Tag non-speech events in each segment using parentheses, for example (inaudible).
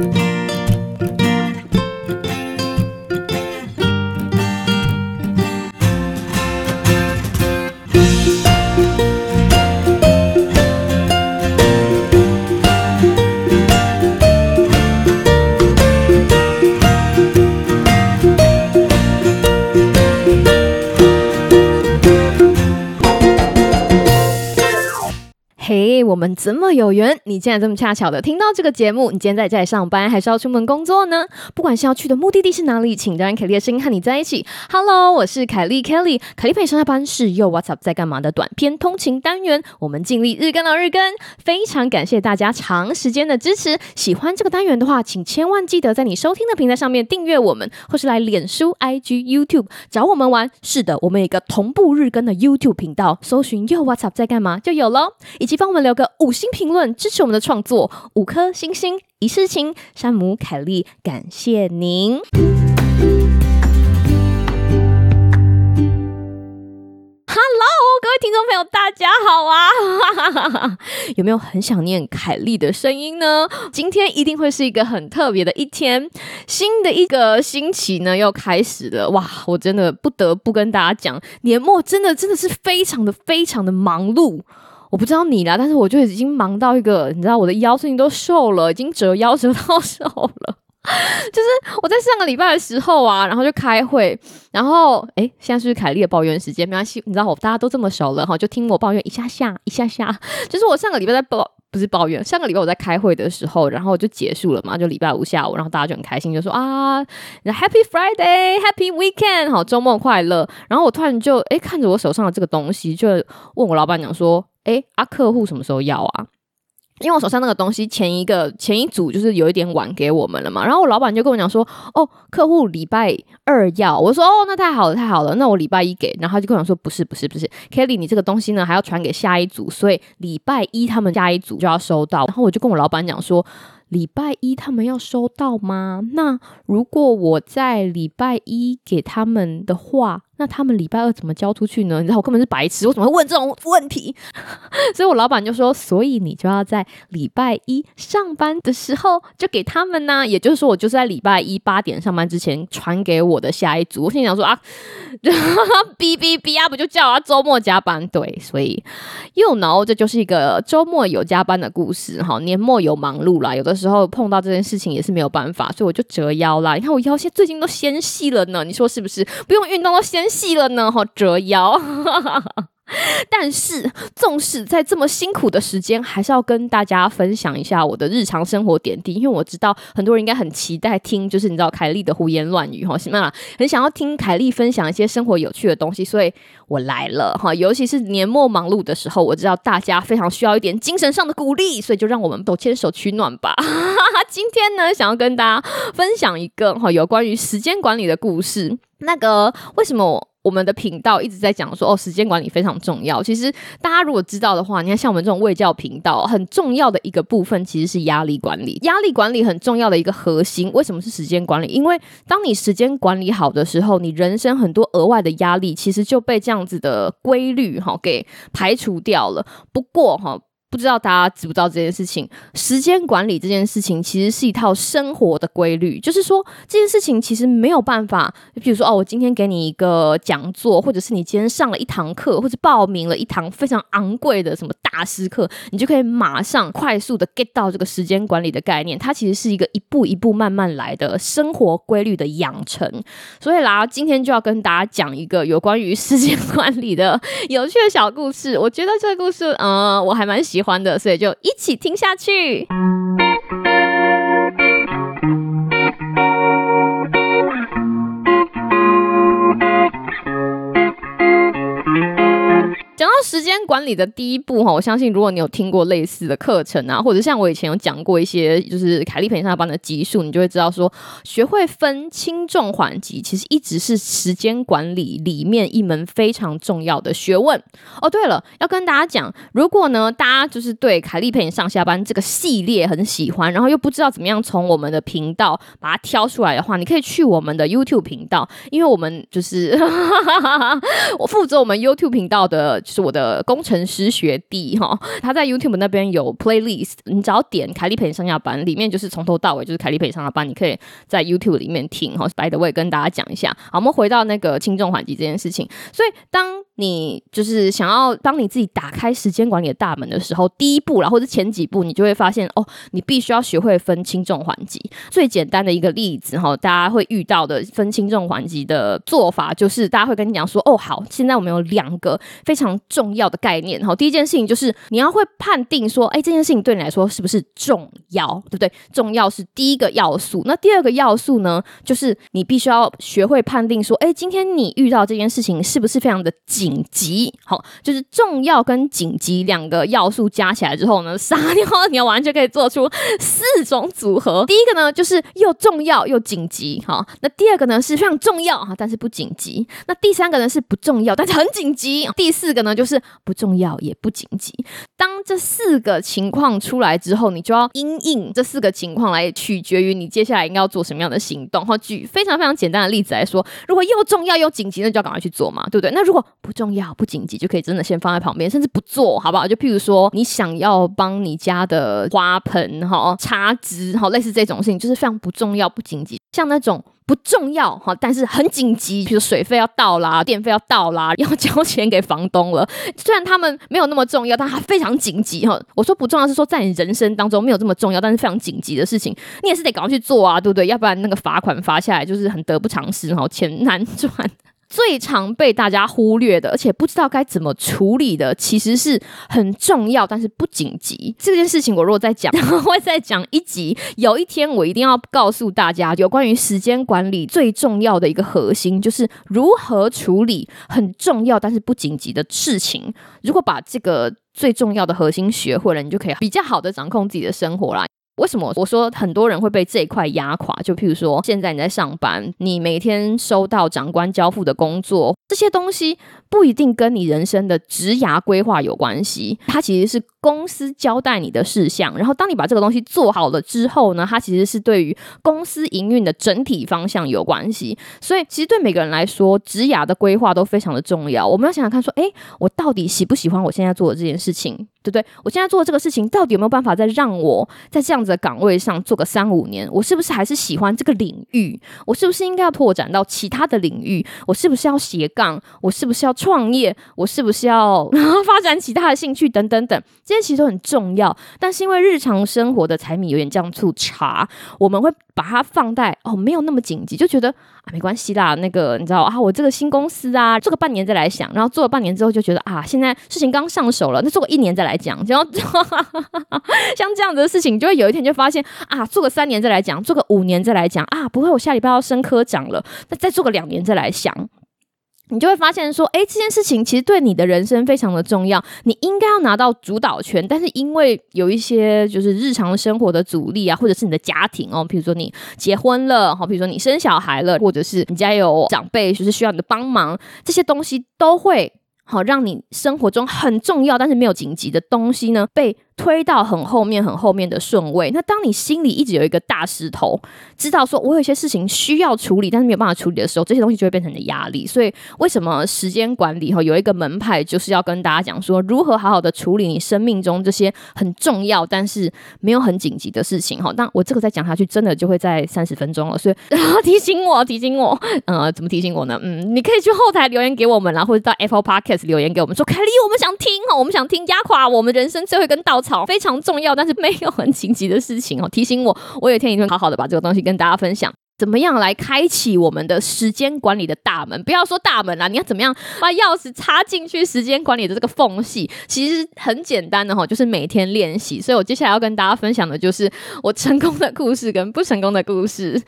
我们这么有缘，你竟然这么恰巧的听到这个节目。你今天在家里上班，还是要出门工作呢？不管是要去的目的地是哪里，请让凯莉的声音和你在一起。Hello，我是凯莉 Kelly，凯莉陪你上下班是又 What's up 在干嘛的短篇通勤单元。我们尽力日更到日更，非常感谢大家长时间的支持。喜欢这个单元的话，请千万记得在你收听的平台上面订阅我们，或是来脸书、IG、YouTube 找我们玩。是的，我们有一个同步日更的 YouTube 频道，搜寻又 What's up 在干嘛就有喽，以及帮我们留个。五五星评论支持我们的创作，五颗星星一世情。山姆凯莉，感谢您。Hello，各位听众朋友，大家好啊！(laughs) 有没有很想念凯莉的声音呢？今天一定会是一个很特别的一天，新的一个星期呢又开始了。哇，我真的不得不跟大家讲，年末真的真的是非常的非常的忙碌。我不知道你啦，但是我就已经忙到一个，你知道我的腰最近都瘦了，已经折腰折到 (laughs) 瘦了。就是我在上个礼拜的时候啊，然后就开会，然后诶，现在是凯莉的抱怨时间？没关系，你知道我大家都这么熟了哈，就听我抱怨一下下一下下。就是我上个礼拜在抱，不是抱怨，上个礼拜我在开会的时候，然后就结束了嘛，就礼拜五下午，然后大家就很开心，就说啊，Happy Friday，Happy Weekend，好，周末快乐。然后我突然就诶，看着我手上的这个东西，就问我老板娘说。哎，啊，客户什么时候要啊？因为我手上那个东西前一个前一组就是有一点晚给我们了嘛，然后我老板就跟我讲说，哦，客户礼拜二要，我说哦，那太好了，太好了，那我礼拜一给，然后他就跟我讲说，不是，不是，不是，Kelly，你这个东西呢还要传给下一组，所以礼拜一他们下一组就要收到，然后我就跟我老板讲说，礼拜一他们要收到吗？那如果我在礼拜一给他们的话。那他们礼拜二怎么交出去呢？你知道我根本是白痴，我怎么会问这种问题？(laughs) 所以我老板就说，所以你就要在礼拜一上班的时候就给他们呢、也就是说，我就是在礼拜一八点上班之前传给我的下一组。我心里想说啊，(laughs) 哔哔哔啊，不就叫啊周末加班？对，所以 you know，这就是一个周末有加班的故事哈。年末有忙碌啦，有的时候碰到这件事情也是没有办法，所以我就折腰啦。你看我腰现在最近都纤细了呢，你说是不是？不用运动都纤。细了呢，好，折腰。但是，纵使在这么辛苦的时间，还是要跟大家分享一下我的日常生活点滴，因为我知道很多人应该很期待听，就是你知道凯莉的胡言乱语，哈，行吗？很想要听凯莉分享一些生活有趣的东西，所以我来了，哈。尤其是年末忙碌的时候，我知道大家非常需要一点精神上的鼓励，所以就让我们都牵手取暖吧。(laughs) 今天呢，想要跟大家分享一个哈有关于时间管理的故事。那个为什么我？们的频道一直在讲说，哦，时间管理非常重要。其实大家如果知道的话，你看像我们这种卫教频道，很重要的一个部分其实是压力管理。压力管理很重要的一个核心，为什么是时间管理？因为当你时间管理好的时候，你人生很多额外的压力其实就被这样子的规律哈给排除掉了。不过哈。不知道大家知不知道这件事情？时间管理这件事情其实是一套生活的规律，就是说这件事情其实没有办法。比如说哦，我今天给你一个讲座，或者是你今天上了一堂课，或者报名了一堂非常昂贵的什么大师课，你就可以马上快速的 get 到这个时间管理的概念。它其实是一个一步一步慢慢来的生活规律的养成。所以啦，今天就要跟大家讲一个有关于时间管理的有趣的小故事。我觉得这个故事，嗯、呃，我还蛮喜。欢的，所以就一起听下去。时间管理的第一步哈，我相信如果你有听过类似的课程啊，或者像我以前有讲过一些，就是凯莉陪你上班的集数，你就会知道说，学会分轻重缓急，其实一直是时间管理里面一门非常重要的学问。哦，对了，要跟大家讲，如果呢，大家就是对凯莉陪你上下班这个系列很喜欢，然后又不知道怎么样从我们的频道把它挑出来的话，你可以去我们的 YouTube 频道，因为我们就是 (laughs) 我负责我们 YouTube 频道的。就是我的工程师学弟哈，他在 YouTube 那边有 playlist，你只要点凯利培上下班，里面就是从头到尾就是凯利培上下班，你可以在 YouTube 里面听哈。By the way，跟大家讲一下，好，我们回到那个轻重缓急这件事情。所以当你就是想要帮你自己打开时间管理的大门的时候，第一步啦，或者前几步，你就会发现哦，你必须要学会分轻重缓急。最简单的一个例子哈，大家会遇到的分轻重缓急的做法，就是大家会跟你讲说，哦，好，现在我们有两个非常重要的概念哈。第一件事情就是你要会判定说，哎，这件事情对你来说是不是重要，对不对？重要是第一个要素。那第二个要素呢，就是你必须要学会判定说，哎，今天你遇到这件事情是不是非常的紧紧急？好，就是重要跟紧急两个要素加起来之后呢，(laughs) 撒尿牛丸就可以做出四种组合。第一个呢，就是又重要又紧急。好，那第二个呢是非常重要哈，但是不紧急。那第三个呢是不重要，但是很紧急。第四个呢就是不重要也不紧急。当这四个情况出来之后，你就要因应这四个情况来取决于你接下来应该要做什么样的行动。好，举非常非常简单的例子来说，如果又重要又紧急，那就要赶快去做嘛，对不对？那如果不重要不紧急，就可以真的先放在旁边，甚至不做，好不好？就譬如说，你想要帮你家的花盆哈插枝哈，类似这种事情，就是非常不重要不紧急，像那种。不重要哈，但是很紧急，比如水费要到啦，电费要到啦，要交钱给房东了。虽然他们没有那么重要，但他非常紧急哈。我说不重要是说在你人生当中没有这么重要，但是非常紧急的事情，你也是得赶快去做啊，对不对？要不然那个罚款罚下来就是很得不偿失哈，钱难赚。最常被大家忽略的，而且不知道该怎么处理的，其实是很重要，但是不紧急。这件事情我如果再讲，(laughs) 我会再讲一集。有一天我一定要告诉大家，有关于时间管理最重要的一个核心，就是如何处理很重要但是不紧急的事情。如果把这个最重要的核心学会了，你就可以比较好的掌控自己的生活啦。为什么我说很多人会被这一块压垮？就譬如说，现在你在上班，你每天收到长官交付的工作，这些东西不一定跟你人生的职涯规划有关系，它其实是公司交代你的事项。然后，当你把这个东西做好了之后呢，它其实是对于公司营运的整体方向有关系。所以，其实对每个人来说，职涯的规划都非常的重要。我们要想想看，说，诶，我到底喜不喜欢我现在做的这件事情？对不对？我现在做的这个事情，到底有没有办法再让我在这样子的岗位上做个三五年？我是不是还是喜欢这个领域？我是不是应该要拓展到其他的领域？我是不是要斜杠？我是不是要创业？我是不是要 (laughs) 发展其他的兴趣？等等等，这些其实都很重要。但是因为日常生活的柴米油盐酱醋茶，我们会把它放在哦，没有那么紧急，就觉得啊，没关系啦。那个你知道啊，我这个新公司啊，做个半年再来想，然后做了半年之后就觉得啊，现在事情刚上手了，那做个一年再来。讲，然后 (laughs) 像这样子的事情，就会有一天就发现啊，做个三年再来讲，做个五年再来讲啊，不会，我下礼拜要升科长了，那再做个两年再来想，你就会发现说，哎，这件事情其实对你的人生非常的重要，你应该要拿到主导权，但是因为有一些就是日常生活的阻力啊，或者是你的家庭哦，比如说你结婚了，好，比如说你生小孩了，或者是你家有长辈，就是需要你的帮忙，这些东西都会好让你生活中很重要，但是没有紧急的东西呢，被推到很后面、很后面的顺位。那当你心里一直有一个大石头，知道说我有一些事情需要处理，但是没有办法处理的时候，这些东西就会变成你的压力。所以，为什么时间管理哈有一个门派，就是要跟大家讲说，如何好好的处理你生命中这些很重要但是没有很紧急的事情哈。那我这个再讲下去，真的就会在三十分钟了。所以 (laughs) 提醒我，提醒我，呃，怎么提醒我呢？嗯，你可以去后台留言给我们啦，或者到 Apple pocket 留言给我们说，凯莉，我们想听哦，我们想听压垮我们人生最后一根稻草。非常重要，但是没有很紧急的事情哦。提醒我，我有一天一定会好好的把这个东西跟大家分享，怎么样来开启我们的时间管理的大门？不要说大门啦，你要怎么样把钥匙插进去时间管理的这个缝隙？其实很简单的哈，就是每天练习。所以我接下来要跟大家分享的就是我成功的故事跟不成功的故事。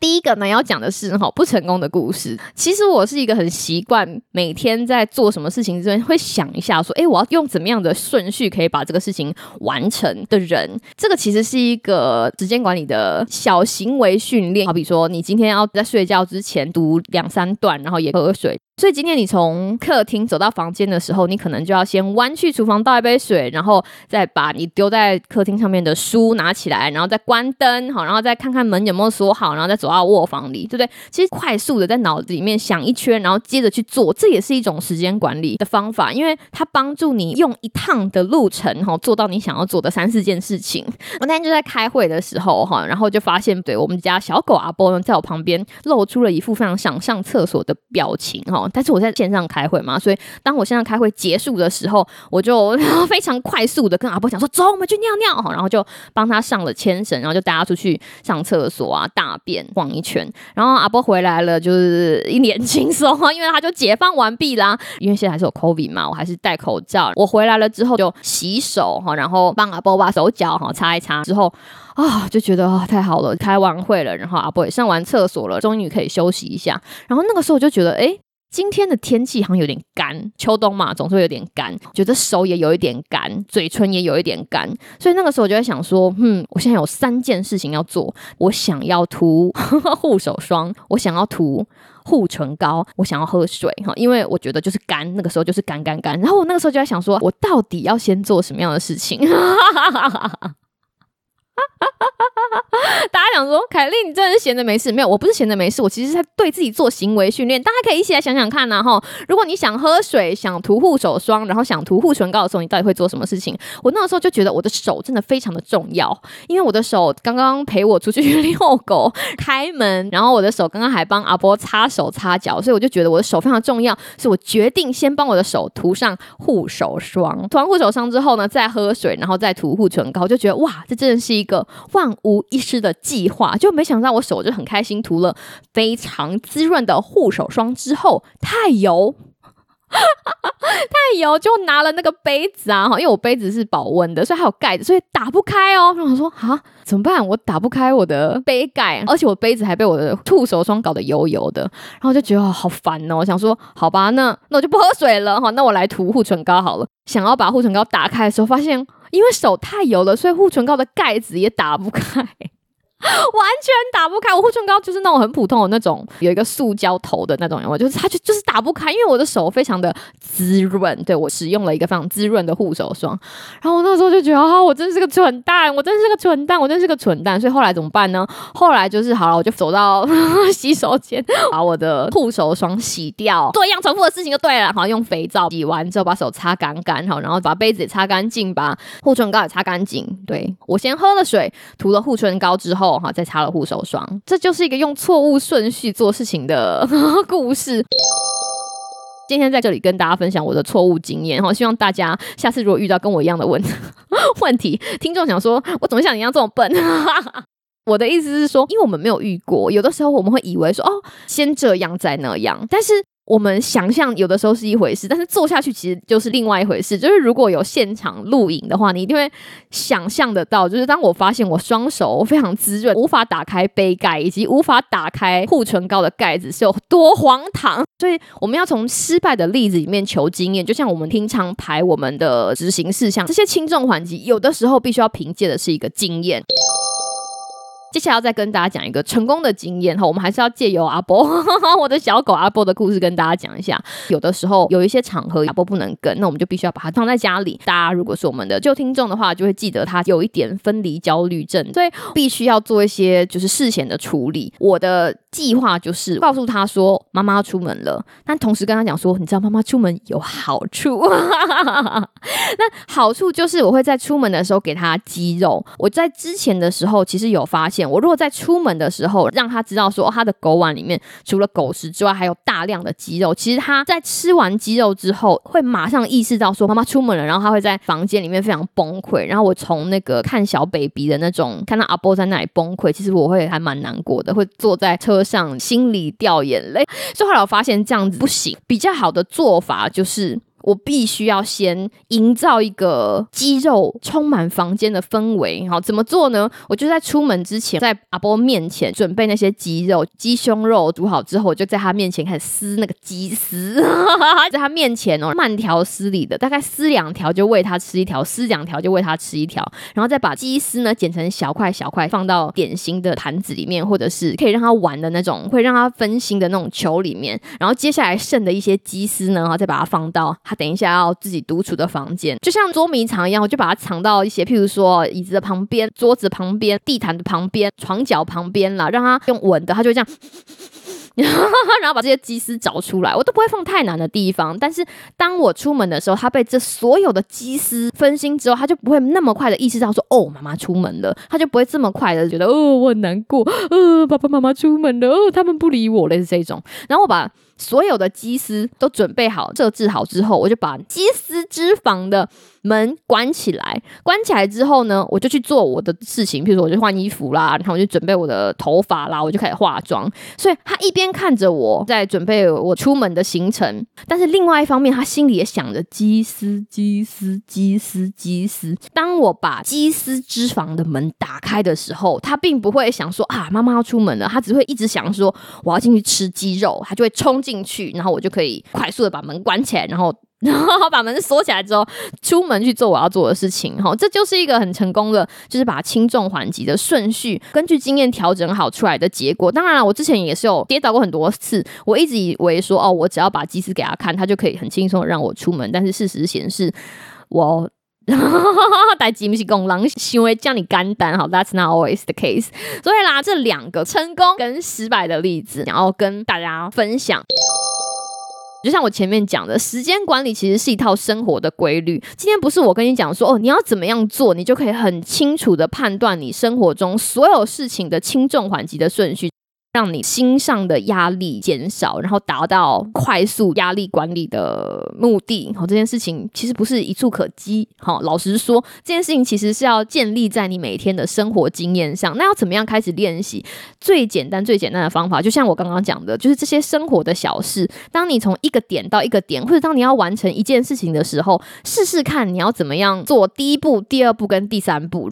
第一个呢，要讲的是哈不成功的故事。其实我是一个很习惯每天在做什么事情之前会想一下说，哎，我要用怎么样的顺序可以把这个事情完成的人。这个其实是一个时间管理的小行为训练。好比说，你今天要在睡觉之前读两三段，然后也喝水。所以今天你从客厅走到房间的时候，你可能就要先弯去厨房倒一杯水，然后再把你丢在客厅上面的书拿起来，然后再关灯，好，然后再看看门有没有锁好，然后再走到卧房里，对不对？其实快速的在脑子里面想一圈，然后接着去做，这也是一种时间管理的方法，因为它帮助你用一趟的路程，哈，做到你想要做的三四件事情。我那天就在开会的时候，哈，然后就发现，对我们家小狗阿波呢，在我旁边露出了一副非常想上厕所的表情，哈，但是我在线上开会嘛，所以当我线上开会结束的时候，我就 (laughs) 非常快速的跟阿波讲说：“走，我们去尿尿。”哈，然后就帮他上了牵绳，然后就带他出去上厕所啊，大便逛一圈。然后阿波回来了，就是一脸轻松啊，因为他就解放完毕啦。因为现在还是有 COVID 嘛，我还是戴口罩。我回来了之后就洗手哈，然后帮阿波把手脚哈擦一擦之后。啊、就觉得、哦，太好了，开完会了，然后阿波也上完厕所了，终于可以休息一下。然后那个时候我就觉得，哎，今天的天气好像有点干，秋冬嘛，总是会有点干，觉得手也有一点干，嘴唇也有一点干。所以那个时候我就在想说，嗯，我现在有三件事情要做，我想要涂 (laughs) 护手霜，我想要涂护唇膏，我想要喝水哈，因为我觉得就是干，那个时候就是干干干。然后我那个时候就在想说，我到底要先做什么样的事情？哈哈哈哈哈哈 (laughs) 大家想说，凯莉，你真的是闲着没事？没有，我不是闲着没事，我其实是在对自己做行为训练。大家可以一起来想想看呐，哈！如果你想喝水、想涂护手霜，然后想涂护唇膏的时候，你到底会做什么事情？我那个时候就觉得我的手真的非常的重要，因为我的手刚刚陪我出去遛狗、(laughs) 开门，然后我的手刚刚还帮阿波擦手擦脚，所以我就觉得我的手非常重要，所以我决定先帮我的手涂上护手霜。涂完护手霜之后呢，再喝水，然后再涂护唇膏，就觉得哇，这真的是一个。万无一失吃的计划，就没想到我手就很开心涂了非常滋润的护手霜之后，太油，(laughs) 太油，就拿了那个杯子啊，哈因为我杯子是保温的，所以还有盖子，所以打不开哦。然后我说啊，怎么办？我打不开我的杯盖，而且我杯子还被我的护手霜搞得油油的，然后就觉得好烦哦。我想说，好吧，那那我就不喝水了哈，那我来涂护唇膏好了。想要把护唇膏打开的时候，发现。因为手太油了，所以护唇膏的盖子也打不开。(laughs) 完全打不开，我护唇膏就是那种很普通的那种，有一个塑胶头的那种，我就是它就就是打不开，因为我的手非常的滋润，对，我使用了一个非常滋润的护手霜，然后我那时候就觉得啊，我真是个蠢蛋，我真是个蠢蛋，我真是个蠢蛋，所以后来怎么办呢？后来就是好了，我就走到 (laughs) 洗手间，把我的护手霜洗掉，做一样重复的事情就对了，好，用肥皂洗完之后把手擦干干，好，然后把杯子也擦干净，把护唇膏也擦干净，对，我先喝了水，涂了护唇膏之后。哈，再擦了护手霜，这就是一个用错误顺序做事情的 (laughs) 故事。今天在这里跟大家分享我的错误经验，哈，希望大家下次如果遇到跟我一样的问 (laughs) 问题，听众想说，我怎么像你一样这么笨？(laughs) 我的意思是说，因为我们没有遇过，有的时候我们会以为说，哦，先这样再那样，但是。我们想象有的时候是一回事，但是做下去其实就是另外一回事。就是如果有现场录影的话，你一定会想象得到，就是当我发现我双手非常滋润，无法打开杯盖，以及无法打开护唇膏的盖子是有多荒唐。(laughs) 所以我们要从失败的例子里面求经验，就像我们平常排我们的执行事项，这些轻重缓急，有的时候必须要凭借的是一个经验。接下来要再跟大家讲一个成功的经验哈，我们还是要借由阿波，(laughs) 我的小狗阿波的故事跟大家讲一下。有的时候有一些场合阿波不能跟，那我们就必须要把它放在家里。大家如果是我们的旧听众的话，就会记得他有一点分离焦虑症，所以必须要做一些就是事前的处理。我的计划就是告诉他说妈妈要出门了，但同时跟他讲说，你知道妈妈出门有好处，(laughs) 那好处就是我会在出门的时候给他鸡肉。我在之前的时候其实有发现。我如果在出门的时候让他知道说，他的狗碗里面除了狗食之外，还有大量的鸡肉。其实他在吃完鸡肉之后，会马上意识到说妈妈出门了，然后他会在房间里面非常崩溃。然后我从那个看小 baby 的那种看到阿波在那里崩溃，其实我会还蛮难过的，会坐在车上心里掉眼泪。所以后来我发现这样子不行，比较好的做法就是。我必须要先营造一个肌肉充满房间的氛围。好，怎么做呢？我就在出门之前，在阿波面前准备那些鸡肉、鸡胸肉煮好之后，我就在他面前开始撕那个鸡丝，(laughs) 在他面前哦，慢条斯理的，大概撕两条就喂他吃一条，撕两条就喂他吃一条，然后再把鸡丝呢剪成小块小块，放到点心的盘子里面，或者是可以让他玩的那种，会让他分心的那种球里面。然后接下来剩的一些鸡丝呢，然后再把它放到。他等一下要自己独处的房间，就像捉迷藏一样，我就把它藏到一些，譬如说椅子的旁边、桌子旁边、地毯的旁边、床脚旁边啦，让他用稳的，他就这样，(laughs) 然后把这些鸡丝找出来，我都不会放太难的地方。但是当我出门的时候，他被这所有的鸡丝分心之后，他就不会那么快的意识到说，哦，妈妈出门了，他就不会这么快的觉得，哦，我很难过，呃，爸爸妈妈出门了，哦，他们不理我，了。”是这种。然后我把。所有的鸡丝都准备好、设置好之后，我就把鸡丝脂肪的门关起来。关起来之后呢，我就去做我的事情，譬如说我就换衣服啦，然后我就准备我的头发啦，我就开始化妆。所以他一边看着我在准备我出门的行程，但是另外一方面，他心里也想着鸡丝、鸡丝、鸡丝、鸡丝。当我把鸡丝脂肪的门打开的时候，他并不会想说啊，妈妈要出门了，他只会一直想说我要进去吃鸡肉，他就会冲。进去，然后我就可以快速的把门关起来，然后 (laughs) 然后把门锁起来之后，出门去做我要做的事情。哈，这就是一个很成功的，就是把轻重缓急的顺序根据经验调整好出来的结果。当然了，我之前也是有跌倒过很多次，我一直以为说哦，我只要把鸡丝给他看，他就可以很轻松的让我出门。但是事实显示，我带吉米西公狼行为叫你肝胆。好，That's not always the case。所以啦，这两个成功跟失败的例子，然后跟大家分享。就像我前面讲的，时间管理其实是一套生活的规律。今天不是我跟你讲说，哦，你要怎么样做，你就可以很清楚的判断你生活中所有事情的轻重缓急的顺序。让你心上的压力减少，然后达到快速压力管理的目的。好，这件事情其实不是一蹴可几。好，老实说，这件事情其实是要建立在你每天的生活经验上。那要怎么样开始练习？最简单、最简单的方法，就像我刚刚讲的，就是这些生活的小事。当你从一个点到一个点，或者当你要完成一件事情的时候，试试看你要怎么样做第一步、第二步跟第三步。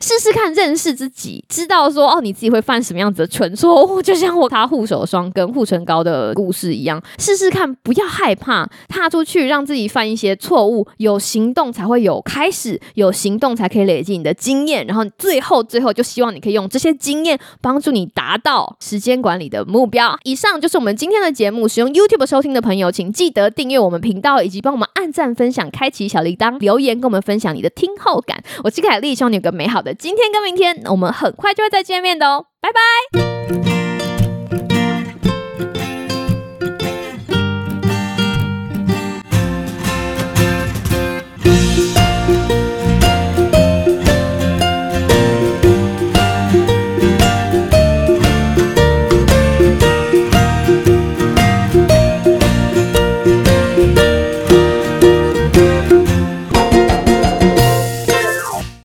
试试看认识自己，知道说哦，你自己会犯什么样子的蠢错。哦，就像我擦护手霜跟护唇膏的故事一样，试试看，不要害怕，踏出去，让自己犯一些错误，有行动才会有开始，有行动才可以累积你的经验，然后最后最后就希望你可以用这些经验帮助你达到时间管理的目标。以上就是我们今天的节目，使用 YouTube 收听的朋友，请记得订阅我们频道，以及帮我们按赞、分享、开启小铃铛、留言跟我们分享你的听后感。我是凯莉，希望你有个美好的今天跟明天，我们很快就会再见面的哦，拜拜。